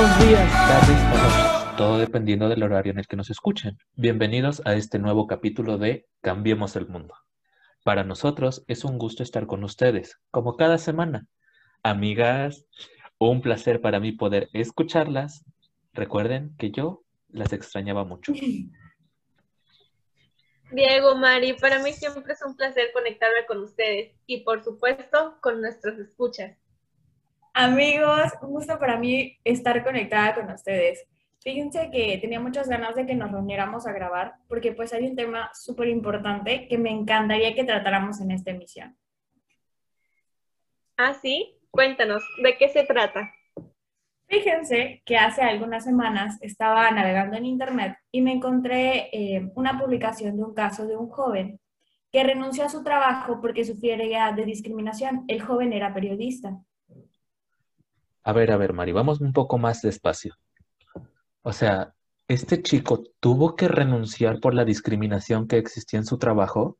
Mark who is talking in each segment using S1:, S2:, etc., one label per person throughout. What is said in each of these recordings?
S1: Buenos días, tardes o noches, todo dependiendo del horario en el que nos escuchen. Bienvenidos a este nuevo capítulo de Cambiemos el Mundo. Para nosotros es un gusto estar con ustedes, como cada semana. Amigas, un placer para mí poder escucharlas. Recuerden que yo las extrañaba mucho.
S2: Diego, Mari, para mí siempre es un placer conectarme con ustedes y por supuesto con nuestros escuchas.
S3: Amigos, un gusto para mí estar conectada con ustedes. Fíjense que tenía muchas ganas de que nos reuniéramos a grabar porque pues hay un tema súper importante que me encantaría que tratáramos en esta emisión.
S2: Ah, sí, cuéntanos, ¿de qué se trata?
S3: Fíjense que hace algunas semanas estaba navegando en internet y me encontré eh, una publicación de un caso de un joven que renunció a su trabajo porque sufría de discriminación. El joven era periodista.
S1: A ver, a ver, Mari, vamos un poco más despacio. O sea, ¿este chico tuvo que renunciar por la discriminación que existía en su trabajo?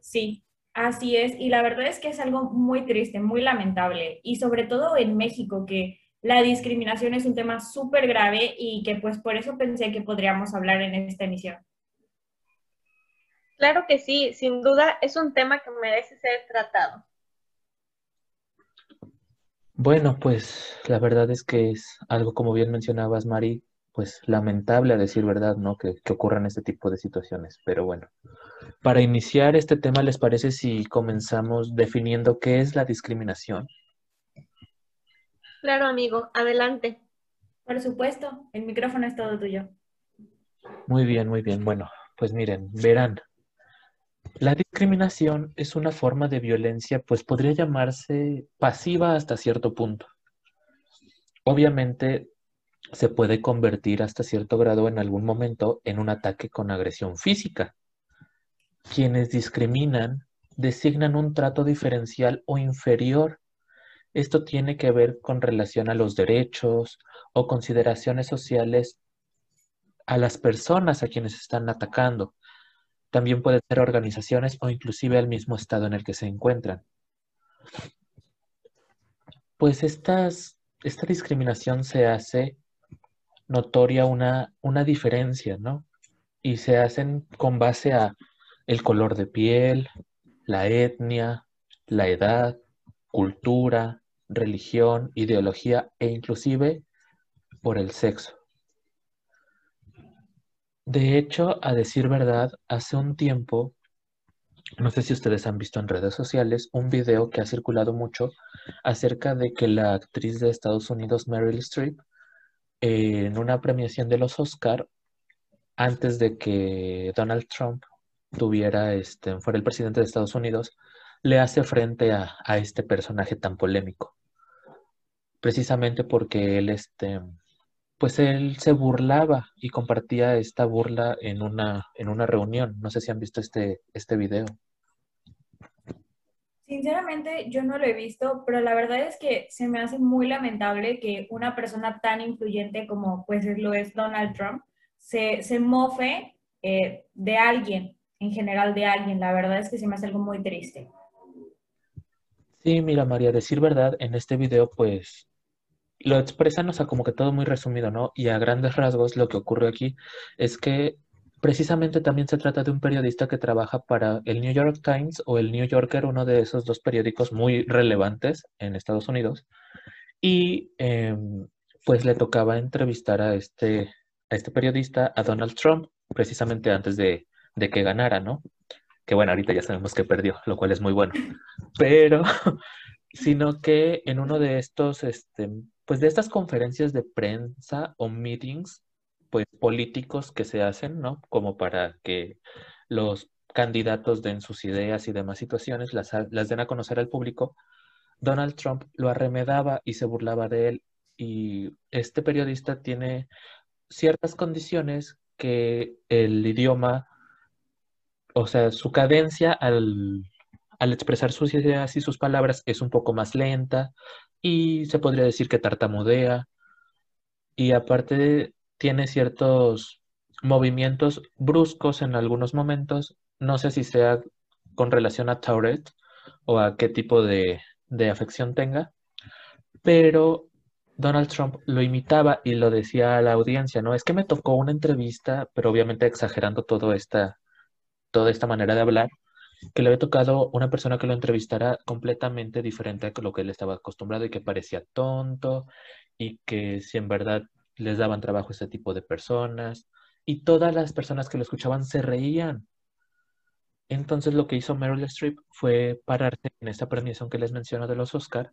S3: Sí, así es. Y la verdad es que es algo muy triste, muy lamentable. Y sobre todo en México, que la discriminación es un tema súper grave y que pues por eso pensé que podríamos hablar en esta emisión.
S2: Claro que sí, sin duda es un tema que merece ser tratado.
S1: Bueno, pues la verdad es que es algo, como bien mencionabas, Mari, pues lamentable a decir verdad, ¿no? Que, que ocurran este tipo de situaciones. Pero bueno, para iniciar este tema, ¿les parece si comenzamos definiendo qué es la discriminación?
S2: Claro, amigo, adelante.
S3: Por supuesto, el micrófono es todo tuyo.
S1: Muy bien, muy bien. Bueno, pues miren, verán, la discriminación es una forma de violencia, pues podría llamarse pasiva hasta cierto punto. Obviamente se puede convertir hasta cierto grado en algún momento en un ataque con agresión física. Quienes discriminan designan un trato diferencial o inferior. Esto tiene que ver con relación a los derechos o consideraciones sociales a las personas a quienes están atacando. También pueden ser organizaciones o inclusive al mismo estado en el que se encuentran. Pues estas, esta discriminación se hace notoria una, una diferencia, ¿no? Y se hacen con base a el color de piel, la etnia, la edad, cultura, religión, ideología e inclusive por el sexo. De hecho, a decir verdad, hace un tiempo, no sé si ustedes han visto en redes sociales, un video que ha circulado mucho acerca de que la actriz de Estados Unidos, Meryl Streep, eh, en una premiación de los Oscar, antes de que Donald Trump tuviera, este, fuera el presidente de Estados Unidos, le hace frente a, a este personaje tan polémico. Precisamente porque él, este, pues él se burlaba y compartía esta burla en una, en una reunión. No sé si han visto este, este video.
S3: Sinceramente, yo no lo he visto, pero la verdad es que se me hace muy lamentable que una persona tan influyente como pues lo es Donald Trump se, se mofe eh, de alguien, en general de alguien. La verdad es que se me hace algo muy triste.
S1: Sí, mira, María, decir verdad, en este video pues lo expresan, o sea, como que todo muy resumido, ¿no? Y a grandes rasgos lo que ocurre aquí es que precisamente también se trata de un periodista que trabaja para el New York Times o el New Yorker, uno de esos dos periódicos muy relevantes en Estados Unidos. Y em, pues le tocaba entrevistar a este, a este periodista, a Donald Trump, precisamente antes de, de que ganara, ¿no? Que bueno, ahorita ya sabemos que perdió, lo cual es muy bueno. Pero, sino que en uno de estos, este, pues de estas conferencias de prensa o meetings, pues políticos que se hacen, ¿no? Como para que los candidatos den sus ideas y demás situaciones, las, las den a conocer al público, Donald Trump lo arremedaba y se burlaba de él. Y este periodista tiene ciertas condiciones que el idioma, o sea, su cadencia al, al expresar sus ideas y sus palabras es un poco más lenta y se podría decir que tartamudea. Y aparte tiene ciertos movimientos bruscos en algunos momentos. No sé si sea con relación a Tourette o a qué tipo de, de afección tenga, pero Donald Trump lo imitaba y lo decía a la audiencia, ¿no? Es que me tocó una entrevista, pero obviamente exagerando todo esta, toda esta manera de hablar, que le había tocado una persona que lo entrevistara completamente diferente a lo que él estaba acostumbrado y que parecía tonto y que si en verdad les daban trabajo a ese tipo de personas y todas las personas que lo escuchaban se reían. Entonces lo que hizo Meryl Streep fue pararse en esta premiación que les menciono de los Oscar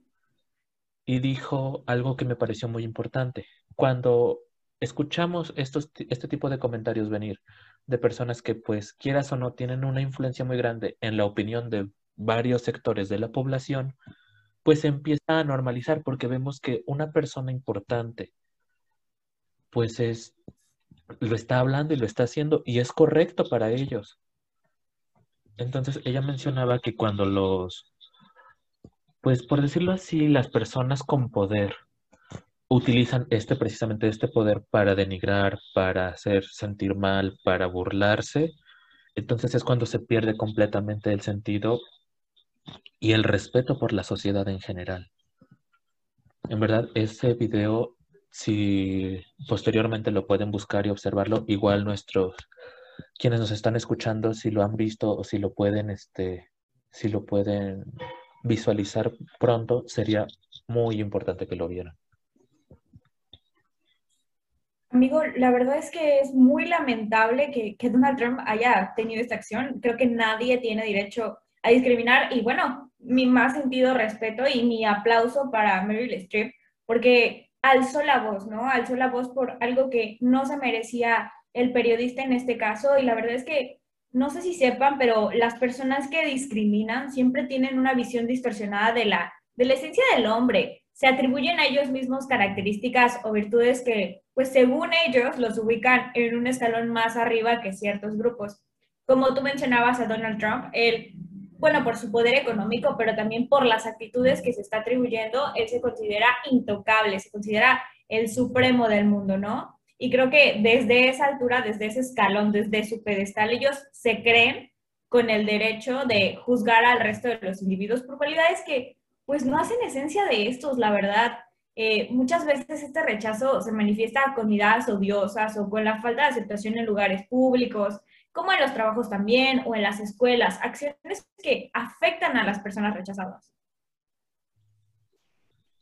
S1: y dijo algo que me pareció muy importante. Cuando escuchamos estos, este tipo de comentarios venir de personas que pues quieras o no tienen una influencia muy grande en la opinión de varios sectores de la población, pues empieza a normalizar porque vemos que una persona importante pues es lo está hablando y lo está haciendo y es correcto para ellos. Entonces ella mencionaba que cuando los, pues por decirlo así, las personas con poder utilizan este precisamente este poder para denigrar, para hacer sentir mal, para burlarse, entonces es cuando se pierde completamente el sentido y el respeto por la sociedad en general. En verdad, ese video si posteriormente lo pueden buscar y observarlo, igual nuestros quienes nos están escuchando, si lo han visto o si lo pueden, este, si lo pueden visualizar pronto, sería muy importante que lo vieran.
S3: Amigo, la verdad es que es muy lamentable que, que, Donald Trump haya tenido esta acción. Creo que nadie tiene derecho a discriminar y bueno, mi más sentido respeto y mi aplauso para Meryl Streep, porque alzó la voz, ¿no? Alzó la voz por algo que no se merecía el periodista en este caso y la verdad es que no sé si sepan, pero las personas que discriminan siempre tienen una visión distorsionada de la, de la esencia del hombre. Se atribuyen a ellos mismos características o virtudes que, pues según ellos, los ubican en un escalón más arriba que ciertos grupos. Como tú mencionabas a Donald Trump, él bueno, por su poder económico, pero también por las actitudes que se está atribuyendo, él se considera intocable, se considera el supremo del mundo, ¿no? Y creo que desde esa altura, desde ese escalón, desde su pedestal, ellos se creen con el derecho de juzgar al resto de los individuos por cualidades que pues no hacen esencia de estos, la verdad. Eh, muchas veces este rechazo se manifiesta con ideas odiosas o con la falta de aceptación en lugares públicos, como en los trabajos también o en las escuelas, acciones que afectan a las personas rechazadas.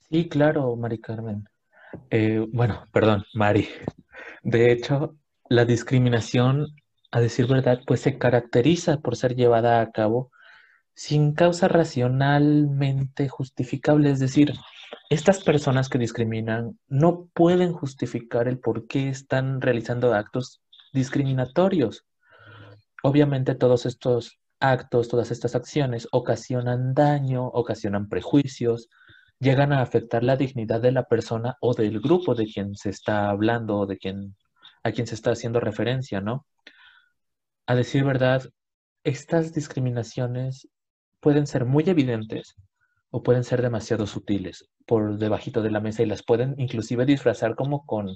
S1: Sí, claro, Mari Carmen. Eh, bueno, perdón, Mari. De hecho, la discriminación, a decir verdad, pues se caracteriza por ser llevada a cabo sin causa racionalmente justificable. Es decir, estas personas que discriminan no pueden justificar el por qué están realizando actos discriminatorios. Obviamente todos estos actos, todas estas acciones ocasionan daño, ocasionan prejuicios, llegan a afectar la dignidad de la persona o del grupo de quien se está hablando o de quien a quien se está haciendo referencia, ¿no? A decir verdad, estas discriminaciones pueden ser muy evidentes o pueden ser demasiado sutiles por debajito de la mesa y las pueden inclusive disfrazar como con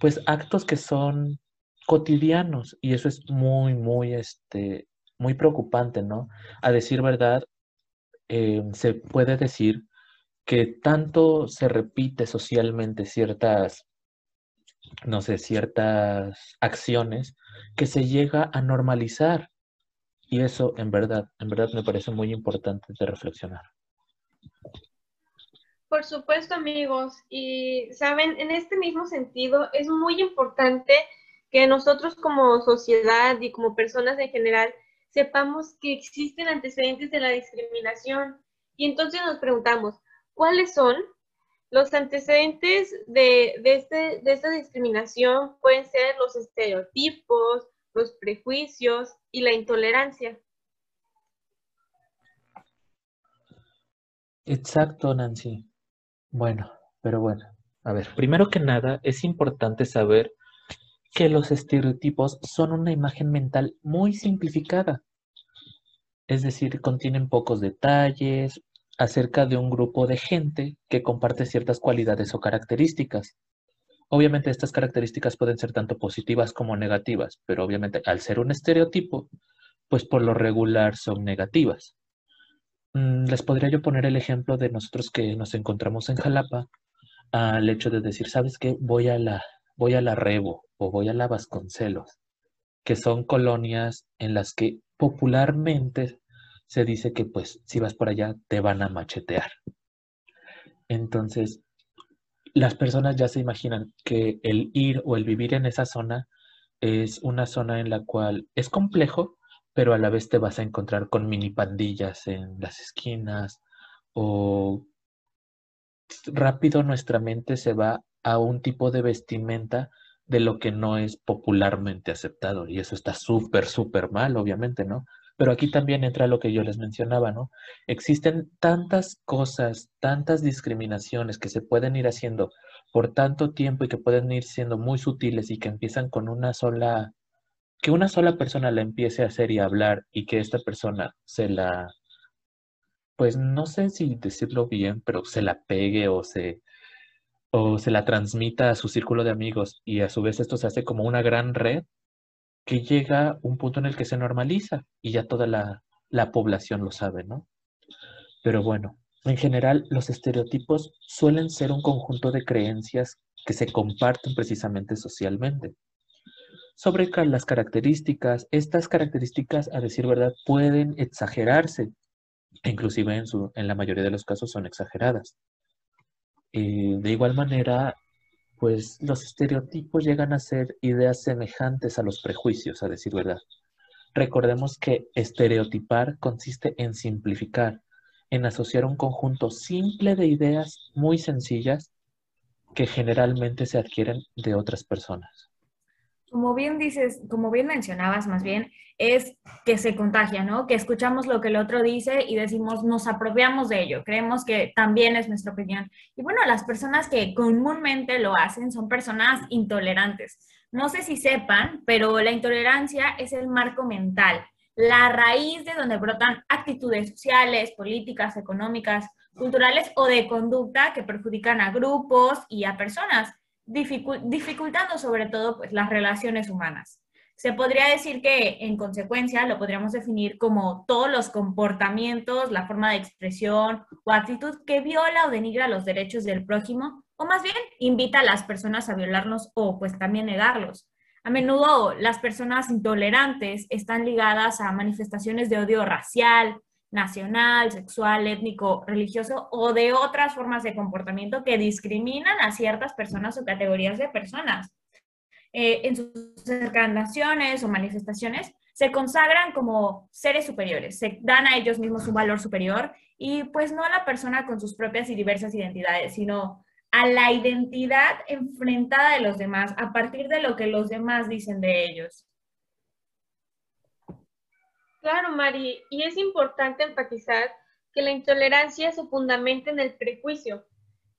S1: pues actos que son cotidianos y eso es muy, muy, este, muy preocupante, ¿no? A decir verdad, eh, se puede decir que tanto se repite socialmente ciertas, no sé, ciertas acciones que se llega a normalizar. Y eso en verdad, en verdad me parece muy importante de reflexionar.
S2: Por supuesto, amigos. Y saben, en este mismo sentido, es muy importante que nosotros como sociedad y como personas en general sepamos que existen antecedentes de la discriminación. Y entonces nos preguntamos, ¿cuáles son? Los antecedentes de, este, de esta discriminación pueden ser los estereotipos, los prejuicios y la intolerancia.
S1: Exacto, Nancy. Bueno, pero bueno, a ver, primero que nada, es importante saber que los estereotipos son una imagen mental muy simplificada. Es decir, contienen pocos detalles acerca de un grupo de gente que comparte ciertas cualidades o características. Obviamente estas características pueden ser tanto positivas como negativas, pero obviamente al ser un estereotipo, pues por lo regular son negativas. Mm, les podría yo poner el ejemplo de nosotros que nos encontramos en Jalapa, al hecho de decir, ¿sabes qué? Voy a la, voy a la Rebo o voy a la Vasconcelos, que son colonias en las que popularmente se dice que pues si vas por allá te van a machetear. Entonces, las personas ya se imaginan que el ir o el vivir en esa zona es una zona en la cual es complejo, pero a la vez te vas a encontrar con mini pandillas en las esquinas o rápido nuestra mente se va a un tipo de vestimenta de lo que no es popularmente aceptado y eso está súper, súper mal, obviamente, ¿no? Pero aquí también entra lo que yo les mencionaba, ¿no? Existen tantas cosas, tantas discriminaciones que se pueden ir haciendo por tanto tiempo y que pueden ir siendo muy sutiles y que empiezan con una sola que una sola persona la empiece a hacer y a hablar y que esta persona se la, pues no sé si decirlo bien, pero se la pegue o se, o se la transmita a su círculo de amigos y a su vez esto se hace como una gran red que llega un punto en el que se normaliza y ya toda la, la población lo sabe, ¿no? Pero bueno, en general los estereotipos suelen ser un conjunto de creencias que se comparten precisamente socialmente sobre las características. Estas características, a decir verdad, pueden exagerarse. Inclusive en, su, en la mayoría de los casos son exageradas. Eh, de igual manera, pues los estereotipos llegan a ser ideas semejantes a los prejuicios, a decir verdad. Recordemos que estereotipar consiste en simplificar, en asociar un conjunto simple de ideas muy sencillas que generalmente se adquieren de otras personas
S3: como bien dices, como bien mencionabas más bien, es que se contagia, ¿no? Que escuchamos lo que el otro dice y decimos, nos apropiamos de ello, creemos que también es nuestra opinión. Y bueno, las personas que comúnmente lo hacen son personas intolerantes. No sé si sepan, pero la intolerancia es el marco mental, la raíz de donde brotan actitudes sociales, políticas, económicas, culturales o de conducta que perjudican a grupos y a personas dificultando sobre todo pues, las relaciones humanas. Se podría decir que en consecuencia lo podríamos definir como todos los comportamientos, la forma de expresión o actitud que viola o denigra los derechos del prójimo o más bien invita a las personas a violarnos o pues también negarlos. A menudo las personas intolerantes están ligadas a manifestaciones de odio racial, nacional, sexual, étnico, religioso o de otras formas de comportamiento que discriminan a ciertas personas o categorías de personas. Eh, en sus encarnaciones o manifestaciones se consagran como seres superiores, se dan a ellos mismos un valor superior y pues no a la persona con sus propias y diversas identidades, sino a la identidad enfrentada de los demás a partir de lo que los demás dicen de ellos.
S2: Claro, Mari, y es importante enfatizar que la intolerancia se fundamenta en el prejuicio,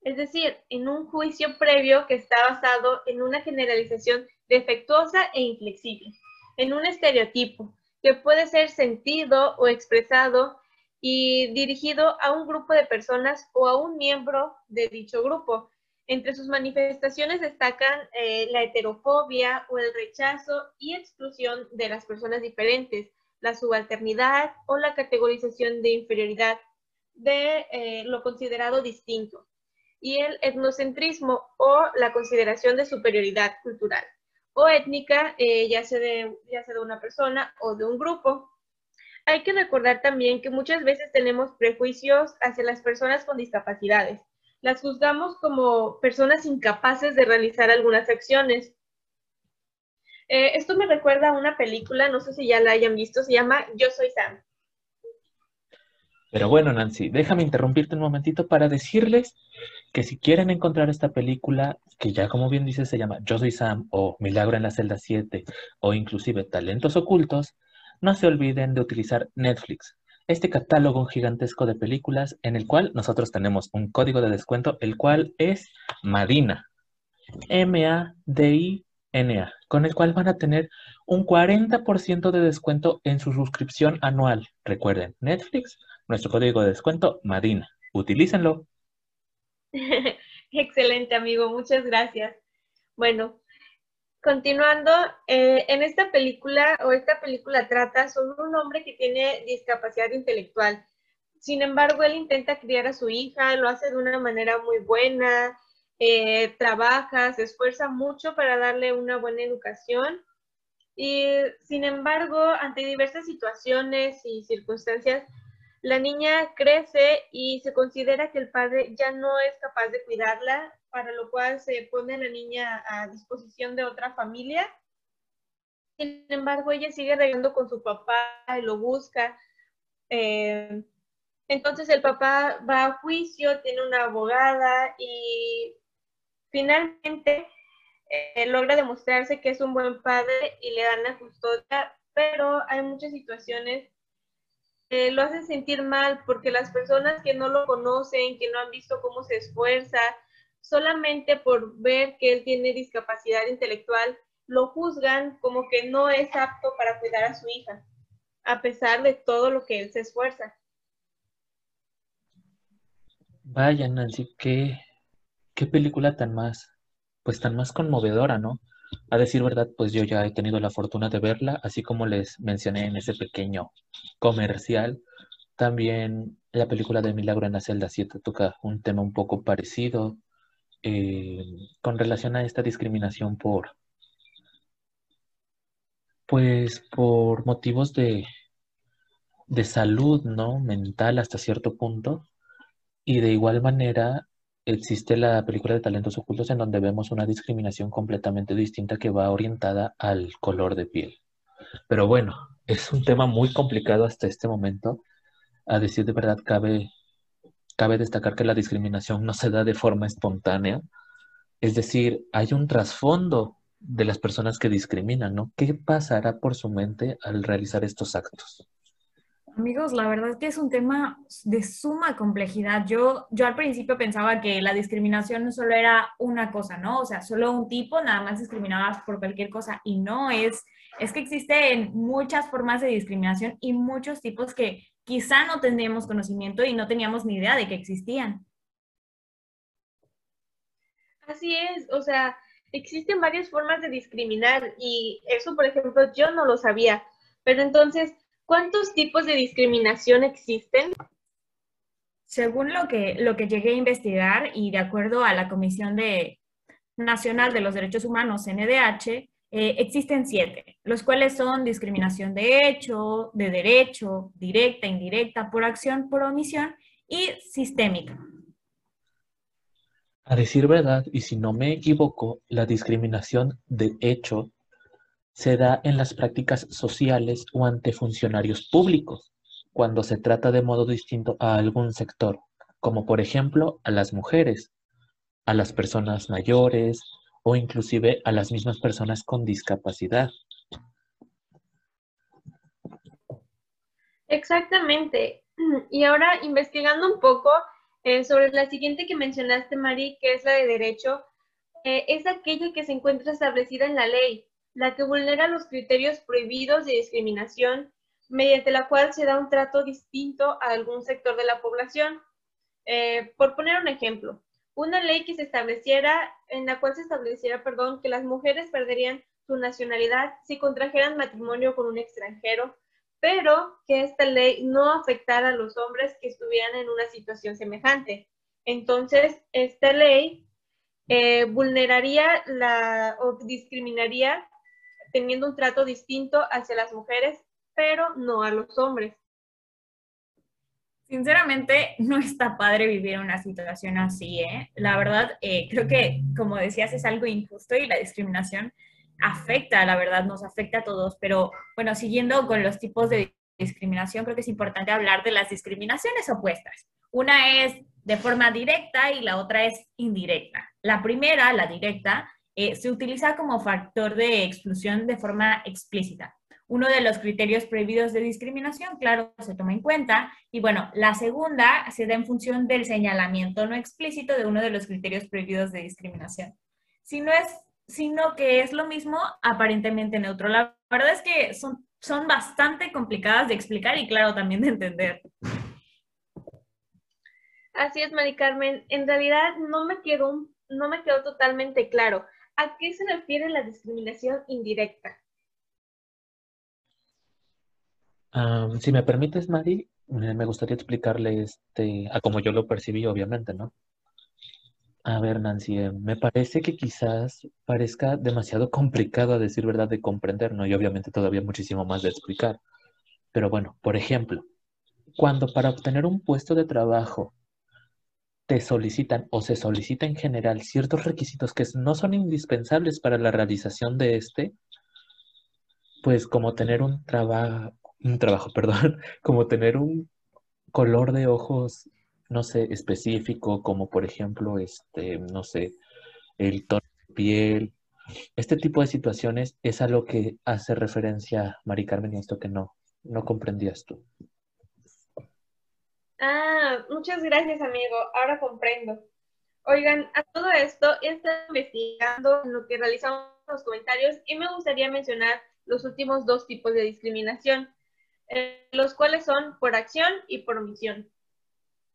S2: es decir, en un juicio previo que está basado en una generalización defectuosa e inflexible, en un estereotipo que puede ser sentido o expresado y dirigido a un grupo de personas o a un miembro de dicho grupo. Entre sus manifestaciones destacan eh, la heterofobia o el rechazo y exclusión de las personas diferentes, la subalternidad o la categorización de inferioridad de eh, lo considerado distinto y el etnocentrismo o la consideración de superioridad cultural o étnica, eh, ya, sea de, ya sea de una persona o de un grupo. Hay que recordar también que muchas veces tenemos prejuicios hacia las personas con discapacidades. Las juzgamos como personas incapaces de realizar algunas acciones eh, esto me recuerda a una película, no sé si ya la hayan visto, se llama Yo Soy Sam.
S1: Pero bueno, Nancy, déjame interrumpirte un momentito para decirles que si quieren encontrar esta película, que ya como bien dice se llama Yo Soy Sam o Milagro en la celda 7 o inclusive Talentos Ocultos, no se olviden de utilizar Netflix. este catálogo gigantesco de películas en el cual nosotros tenemos un código de descuento, el cual es Madina, Con el cual van a tener un 40% de descuento en su suscripción anual. Recuerden, Netflix, nuestro código de descuento, Madina. Utilícenlo.
S2: Excelente, amigo, muchas gracias. Bueno, continuando, eh, en esta película o esta película trata sobre un hombre que tiene discapacidad intelectual. Sin embargo, él intenta criar a su hija, lo hace de una manera muy buena, eh, trabaja, se esfuerza mucho para darle una buena educación. Y sin embargo, ante diversas situaciones y circunstancias, la niña crece y se considera que el padre ya no es capaz de cuidarla, para lo cual se pone la niña a disposición de otra familia. Sin embargo, ella sigue regando con su papá y lo busca. Eh, entonces el papá va a juicio, tiene una abogada y finalmente eh, logra demostrarse que es un buen padre y le dan la custodia, pero hay muchas situaciones lo hacen sentir mal porque las personas que no lo conocen, que no han visto cómo se esfuerza, solamente por ver que él tiene discapacidad intelectual, lo juzgan como que no es apto para cuidar a su hija, a pesar de todo lo que él se esfuerza.
S1: Vaya, Nancy, qué, qué película tan más, pues tan más conmovedora, ¿no? A decir verdad, pues yo ya he tenido la fortuna de verla, así como les mencioné en ese pequeño comercial. También la película de Milagro en la celda 7 toca un tema un poco parecido eh, con relación a esta discriminación por, pues por motivos de, de salud, ¿no? Mental hasta cierto punto. Y de igual manera existe la película de talentos ocultos en donde vemos una discriminación completamente distinta que va orientada al color de piel. Pero bueno, es un tema muy complicado hasta este momento. A decir de verdad, cabe, cabe destacar que la discriminación no se da de forma espontánea. Es decir, hay un trasfondo de las personas que discriminan, ¿no? ¿Qué pasará por su mente al realizar estos actos?
S3: Amigos, la verdad es que es un tema de suma complejidad. Yo, yo al principio pensaba que la discriminación solo era una cosa, ¿no? O sea, solo un tipo, nada más discriminabas por cualquier cosa. Y no es, es que existen muchas formas de discriminación y muchos tipos que quizá no tendríamos conocimiento y no teníamos ni idea de que existían.
S2: Así es, o sea, existen varias formas de discriminar y eso, por ejemplo, yo no lo sabía. Pero entonces, ¿Cuántos tipos de discriminación existen?
S3: Según lo que, lo que llegué a investigar y de acuerdo a la Comisión de, Nacional de los Derechos Humanos, NDH, eh, existen siete, los cuales son discriminación de hecho, de derecho, directa, indirecta, por acción, por omisión y sistémica.
S1: A decir verdad, y si no me equivoco, la discriminación de hecho se da en las prácticas sociales o ante funcionarios públicos, cuando se trata de modo distinto a algún sector, como por ejemplo a las mujeres, a las personas mayores o inclusive a las mismas personas con discapacidad.
S2: Exactamente. Y ahora investigando un poco eh, sobre la siguiente que mencionaste, Mari, que es la de derecho, eh, es aquella que se encuentra establecida en la ley, la que vulnera los criterios prohibidos de discriminación, mediante la cual se da un trato distinto a algún sector de la población. Eh, por poner un ejemplo, una ley que se estableciera, en la cual se estableciera, perdón, que las mujeres perderían su nacionalidad si contrajeran matrimonio con un extranjero, pero que esta ley no afectara a los hombres que estuvieran en una situación semejante. Entonces, esta ley eh, vulneraría la, o discriminaría teniendo un trato distinto hacia las mujeres, pero no a los hombres.
S3: Sinceramente, no está padre vivir una situación así, ¿eh? La verdad, eh, creo que, como decías, es algo injusto y la discriminación afecta, la verdad, nos afecta a todos. Pero bueno, siguiendo con los tipos de discriminación, creo que es importante hablar de las discriminaciones opuestas. Una es de forma directa y la otra es indirecta. La primera, la directa, eh, se utiliza como factor de exclusión de forma explícita. uno de los criterios prohibidos de discriminación, claro, se toma en cuenta. Y bueno, la segunda se da en función del señalamiento no explícito de uno de los criterios prohibidos de discriminación. Si no es, sino que es lo mismo, aparentemente neutro. La verdad es que son, son bastante complicadas de explicar y claro, también de entender.
S2: Así es, Mari Carmen. En realidad no me quedó, no me quedó totalmente claro. ¿A qué se refiere la discriminación indirecta?
S1: si me permites, Mari, me gustaría explicarle este, a como yo lo percibí, obviamente, ¿no? A ver, Nancy, eh, me parece que quizás parezca demasiado complicado a decir verdad de comprender, ¿no? Y obviamente todavía muchísimo más de explicar. Pero bueno, por ejemplo, cuando para obtener un puesto de trabajo te solicitan o se solicita en general ciertos requisitos que no son indispensables para la realización de este, pues como tener un trabajo, un trabajo, perdón, como tener un color de ojos, no sé, específico, como por ejemplo, este, no sé, el tono de piel. Este tipo de situaciones es a lo que hace referencia Mari Carmen y esto que no, no comprendías tú.
S2: Ah, muchas gracias, amigo. Ahora comprendo. Oigan, a todo esto he estado investigando en lo que realizamos los comentarios y me gustaría mencionar los últimos dos tipos de discriminación. Eh, los cuales son por acción y por omisión.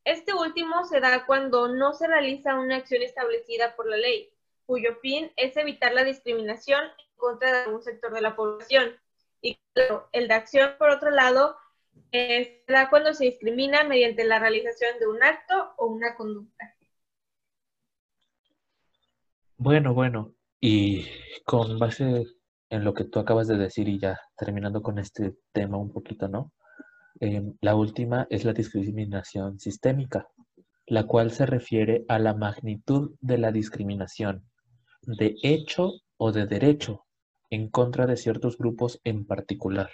S2: Este último se da cuando no se realiza una acción establecida por la ley, cuyo fin es evitar la discriminación en contra de algún sector de la población. Y claro, el de acción, por otro lado, se da cuando se discrimina mediante la realización de un acto o una conducta.
S1: Bueno, bueno, y con base en lo que tú acabas de decir y ya terminando con este tema un poquito, ¿no? Em, la última es la discriminación sistémica, la cual se refiere a la magnitud de la discriminación, de hecho o de derecho, en contra de ciertos grupos en particular.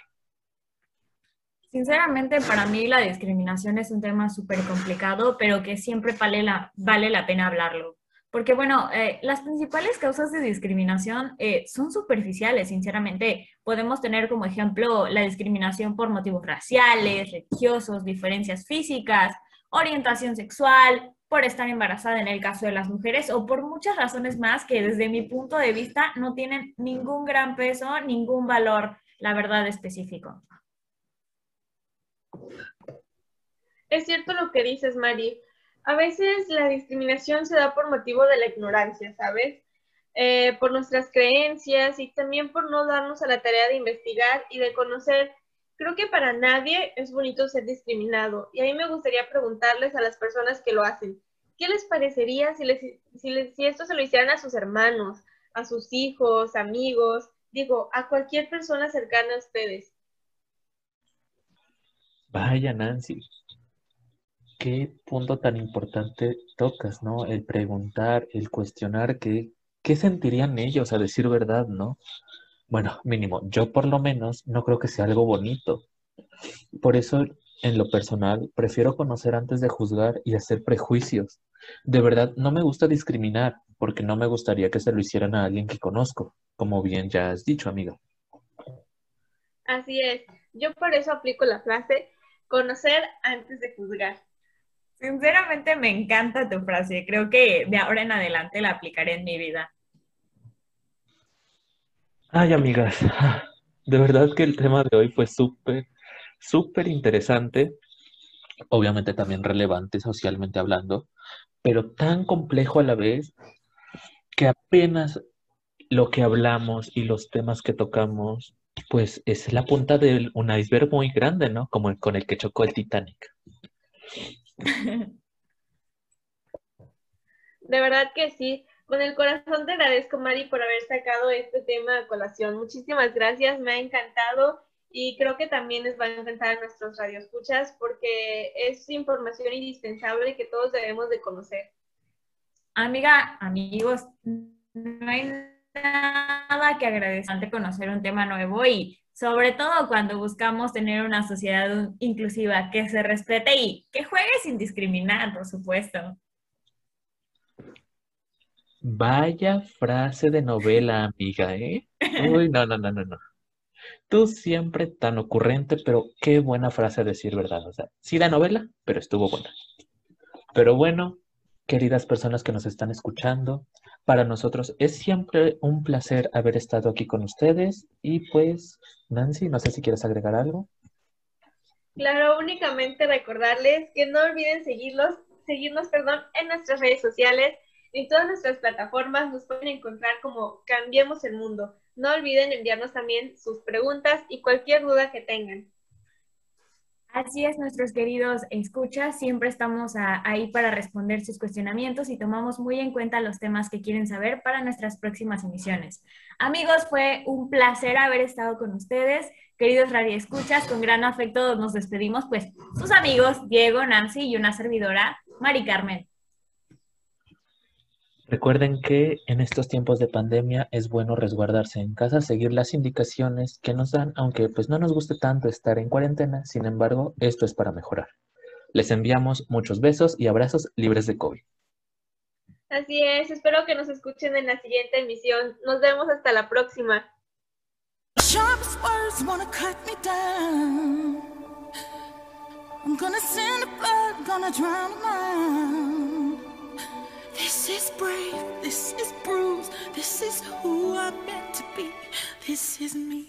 S3: Sinceramente, para mí la discriminación es un tema súper complicado, pero que siempre vale la, vale la pena hablarlo. Porque bueno, eh, las principales causas de discriminación eh, son superficiales, sinceramente. Podemos tener como ejemplo la discriminación por motivos raciales, religiosos, diferencias físicas, orientación sexual, por estar embarazada en el caso de las mujeres o por muchas razones más que desde mi punto de vista no tienen ningún gran peso, ningún valor, la verdad, específico.
S2: Es cierto lo que dices, Mari a veces la discriminación se da por motivo de la ignorancia, ¿sabes? Eh, por nuestras creencias y también por no darnos a la tarea de investigar y de conocer. Creo que para nadie es bonito ser discriminado y a mí me gustaría preguntarles a las personas que lo hacen, ¿qué les parecería si, les, si, si esto se lo hicieran a sus hermanos, a sus hijos, amigos, digo, a cualquier persona cercana a ustedes?
S1: Vaya, Nancy, qué punto tan importante tocas, ¿no? El preguntar, el cuestionar qué, qué sentirían ellos a decir verdad, ¿no? Bueno, mínimo, yo por lo menos no creo que sea algo bonito. Por eso, en lo personal, prefiero conocer antes de juzgar y hacer prejuicios. De verdad, no me gusta discriminar, porque no me gustaría que se lo hicieran a alguien que conozco, como bien ya has dicho, amiga.
S2: Así es. Yo por eso aplico la frase, conocer antes de juzgar.
S3: Sinceramente me encanta tu frase. Creo que de ahora en adelante la aplicaré en mi vida.
S1: Ay, amigas, de verdad que el tema de hoy fue súper, súper interesante. Obviamente también relevante socialmente hablando, pero tan complejo a la vez que apenas lo que hablamos y los temas que tocamos, pues es la punta de un iceberg muy grande, ¿no? Como el con el que chocó el Titanic.
S2: De verdad que sí. Con el corazón te agradezco, Mari, por haber sacado este tema a colación. Muchísimas gracias, me ha encantado y creo que también les va a encantar a nuestros radioescuchas porque es información indispensable que todos debemos de conocer.
S3: Amiga, amigos, no hay nada que agradecer conocer un tema nuevo y sobre todo cuando buscamos tener una sociedad inclusiva que se respete y que juegue sin discriminar, por supuesto.
S1: Vaya frase de novela, amiga, ¿eh? Uy, no, no, no, no, no. Tú siempre tan ocurrente, pero qué buena frase decir verdad. O sea, sí la novela, pero estuvo buena. Pero bueno, queridas personas que nos están escuchando, para nosotros es siempre un placer haber estado aquí con ustedes. Y pues, Nancy, no sé si quieres agregar algo.
S2: Claro, únicamente recordarles que no olviden seguirlos, seguirnos perdón, en nuestras redes sociales, en todas nuestras plataformas nos pueden encontrar como Cambiemos el Mundo. No olviden enviarnos también sus preguntas y cualquier duda que tengan.
S3: Así es, nuestros queridos escuchas, siempre estamos ahí para responder sus cuestionamientos y tomamos muy en cuenta los temas que quieren saber para nuestras próximas emisiones. Amigos, fue un placer haber estado con ustedes. Queridos Radio Escuchas, con gran afecto nos despedimos, pues sus amigos Diego, Nancy y una servidora, Mari Carmen.
S1: Recuerden que en estos tiempos de pandemia es bueno resguardarse en casa, seguir las indicaciones que nos dan, aunque pues no nos guste tanto estar en cuarentena, sin embargo, esto es para mejorar. Les enviamos muchos besos y abrazos libres de COVID.
S2: Así es, espero que nos escuchen en la siguiente emisión. Nos vemos hasta la próxima. This is brave, this is bruised, this is who I'm meant to be, this is me.